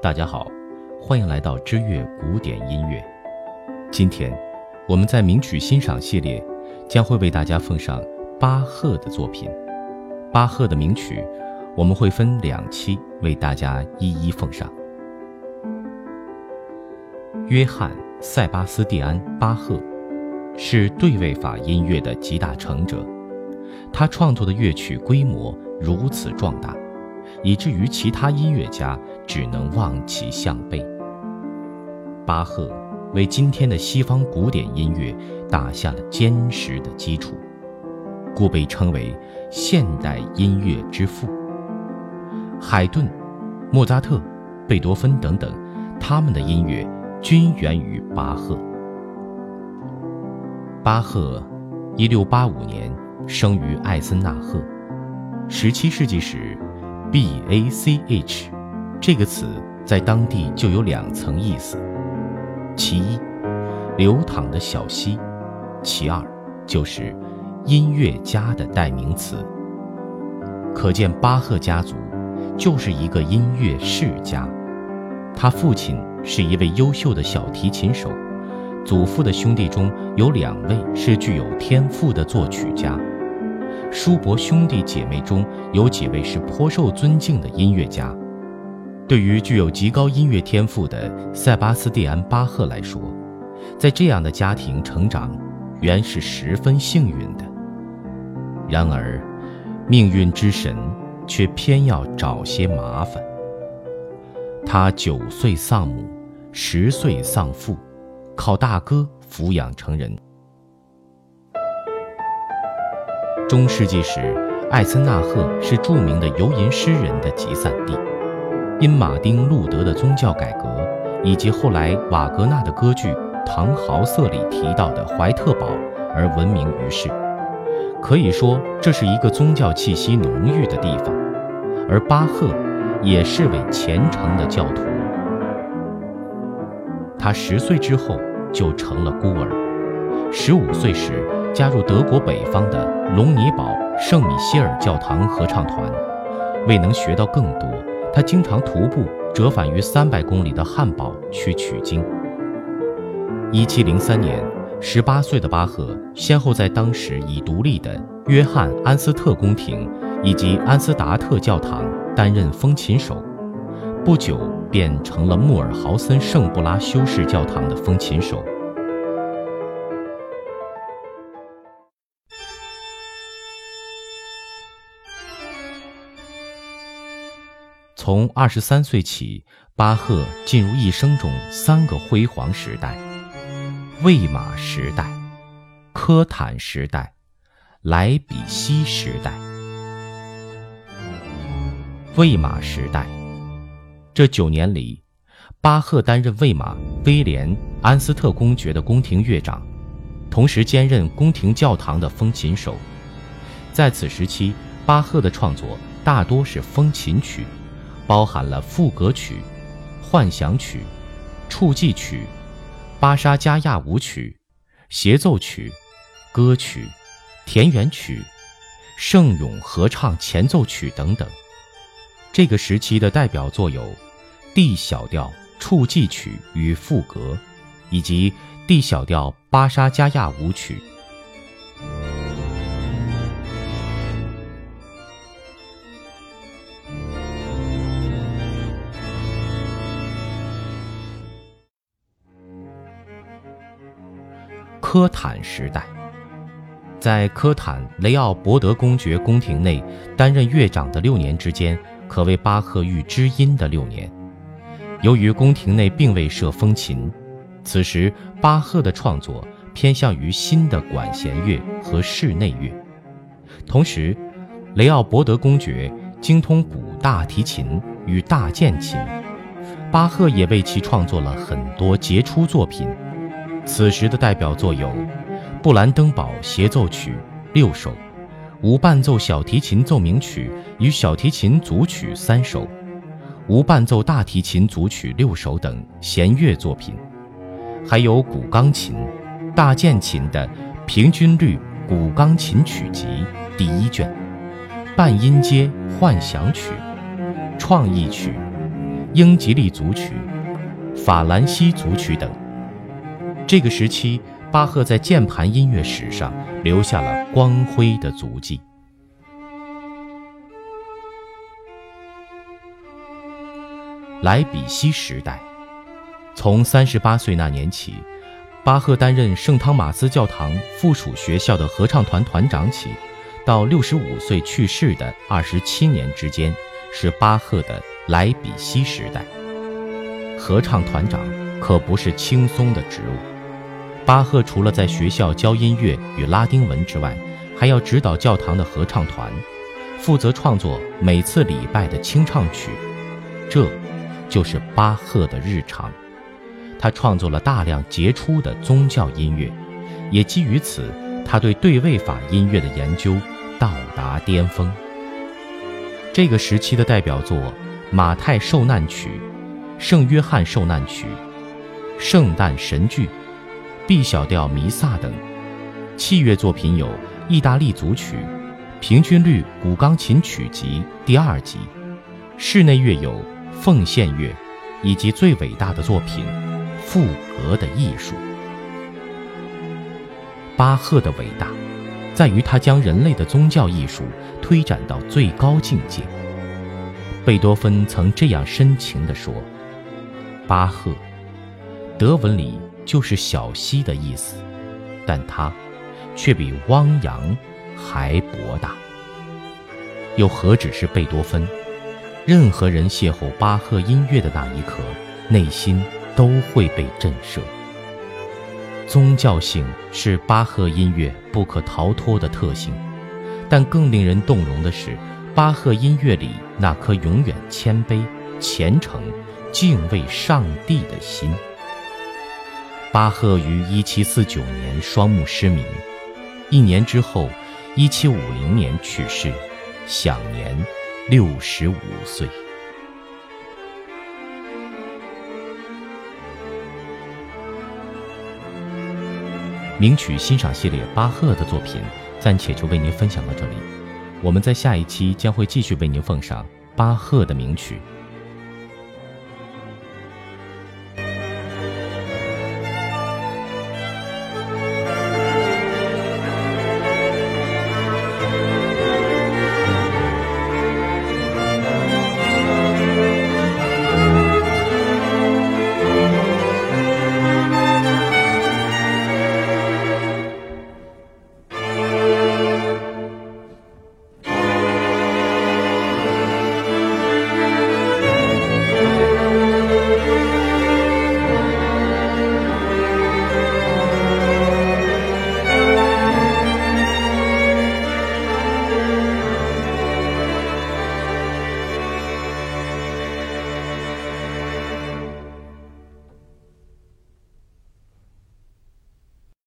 大家好，欢迎来到知乐古典音乐。今天，我们在名曲欣赏系列将会为大家奉上巴赫的作品。巴赫的名曲，我们会分两期为大家一一奉上。约翰·塞巴斯蒂安·巴赫是对位法音乐的集大成者，他创作的乐曲规模如此壮大。以至于其他音乐家只能望其项背。巴赫为今天的西方古典音乐打下了坚实的基础，故被称为现代音乐之父。海顿、莫扎特、贝多芬等等，他们的音乐均源于巴赫。巴赫，一六八五年生于艾森纳赫，十七世纪时。B A C H，这个词在当地就有两层意思：其一，流淌的小溪；其二，就是音乐家的代名词。可见巴赫家族就是一个音乐世家。他父亲是一位优秀的小提琴手，祖父的兄弟中有两位是具有天赋的作曲家。叔伯兄弟姐妹中有几位是颇受尊敬的音乐家。对于具有极高音乐天赋的塞巴斯蒂安·巴赫来说，在这样的家庭成长，原是十分幸运的。然而，命运之神却偏要找些麻烦。他九岁丧母，十岁丧父，靠大哥抚养成人。中世纪时，艾森纳赫是著名的游吟诗人的集散地，因马丁·路德的宗教改革，以及后来瓦格纳的歌剧《唐豪瑟》里提到的怀特堡而闻名于世。可以说，这是一个宗教气息浓郁的地方。而巴赫也是位虔诚的教徒。他十岁之后就成了孤儿，十五岁时。加入德国北方的隆尼堡圣米歇尔教堂合唱团，未能学到更多，他经常徒步折返于三百公里的汉堡去取经。一七零三年，十八岁的巴赫先后在当时已独立的约翰安斯特宫廷以及安斯达特教堂担任风琴手，不久便成了穆尔豪森圣布拉修士教堂的风琴手。从二十三岁起，巴赫进入一生中三个辉煌时代：魏玛时代、科坦时代、莱比锡时代。魏玛时代，这九年里，巴赫担任魏玛威廉安斯特公爵的宫廷乐长，同时兼任宫廷教堂的风琴手。在此时期，巴赫的创作大多是风琴曲。包含了赋格曲、幻想曲、触记曲、巴沙加亚舞曲、协奏曲、歌曲、田园曲、圣咏合唱前奏曲等等。这个时期的代表作有《D 小调触记曲与赋格》，以及《D 小调巴沙加亚舞曲》。科坦时代，在科坦雷奥伯德公爵宫廷内担任乐长的六年之间，可谓巴赫遇知音的六年。由于宫廷内并未设风琴，此时巴赫的创作偏向于新的管弦乐和室内乐。同时，雷奥伯德公爵精通古大提琴与大键琴，巴赫也为其创作了很多杰出作品。此时的代表作有《布兰登堡协奏曲》六首，无伴奏小提琴奏鸣曲与小提琴组曲三首，无伴奏大提琴组曲六首等弦乐作品，还有古钢琴、大键琴的平均律古钢琴曲集第一卷，半音阶幻想曲、创意曲、英吉利组曲、法兰西组曲等。这个时期，巴赫在键盘音乐史上留下了光辉的足迹。莱比锡时代，从三十八岁那年起，巴赫担任圣汤马斯教堂附属学校的合唱团团长起，到六十五岁去世的二十七年之间，是巴赫的莱比锡时代。合唱团长可不是轻松的职务。巴赫除了在学校教音乐与拉丁文之外，还要指导教堂的合唱团，负责创作每次礼拜的清唱曲。这，就是巴赫的日常。他创作了大量杰出的宗教音乐，也基于此，他对对位法音乐的研究到达巅峰。这个时期的代表作《马太受难曲》《圣约翰受难曲》《圣诞神剧》。B 小调弥撒等，器乐作品有意大利组曲、平均律古钢琴曲集第二集，室内乐有奉献乐，以及最伟大的作品——赋格的艺术。巴赫的伟大，在于他将人类的宗教艺术推展到最高境界。贝多芬曾这样深情地说：“巴赫，德文里。”就是小溪的意思，但它却比汪洋还博大。又何止是贝多芬？任何人邂逅巴赫音乐的那一刻，内心都会被震慑。宗教性是巴赫音乐不可逃脱的特性，但更令人动容的是，巴赫音乐里那颗永远谦卑、虔诚、敬畏上帝的心。巴赫于1749年双目失明，一年之后，1750年去世，享年65岁。名曲欣赏系列巴赫的作品暂且就为您分享到这里，我们在下一期将会继续为您奉上巴赫的名曲。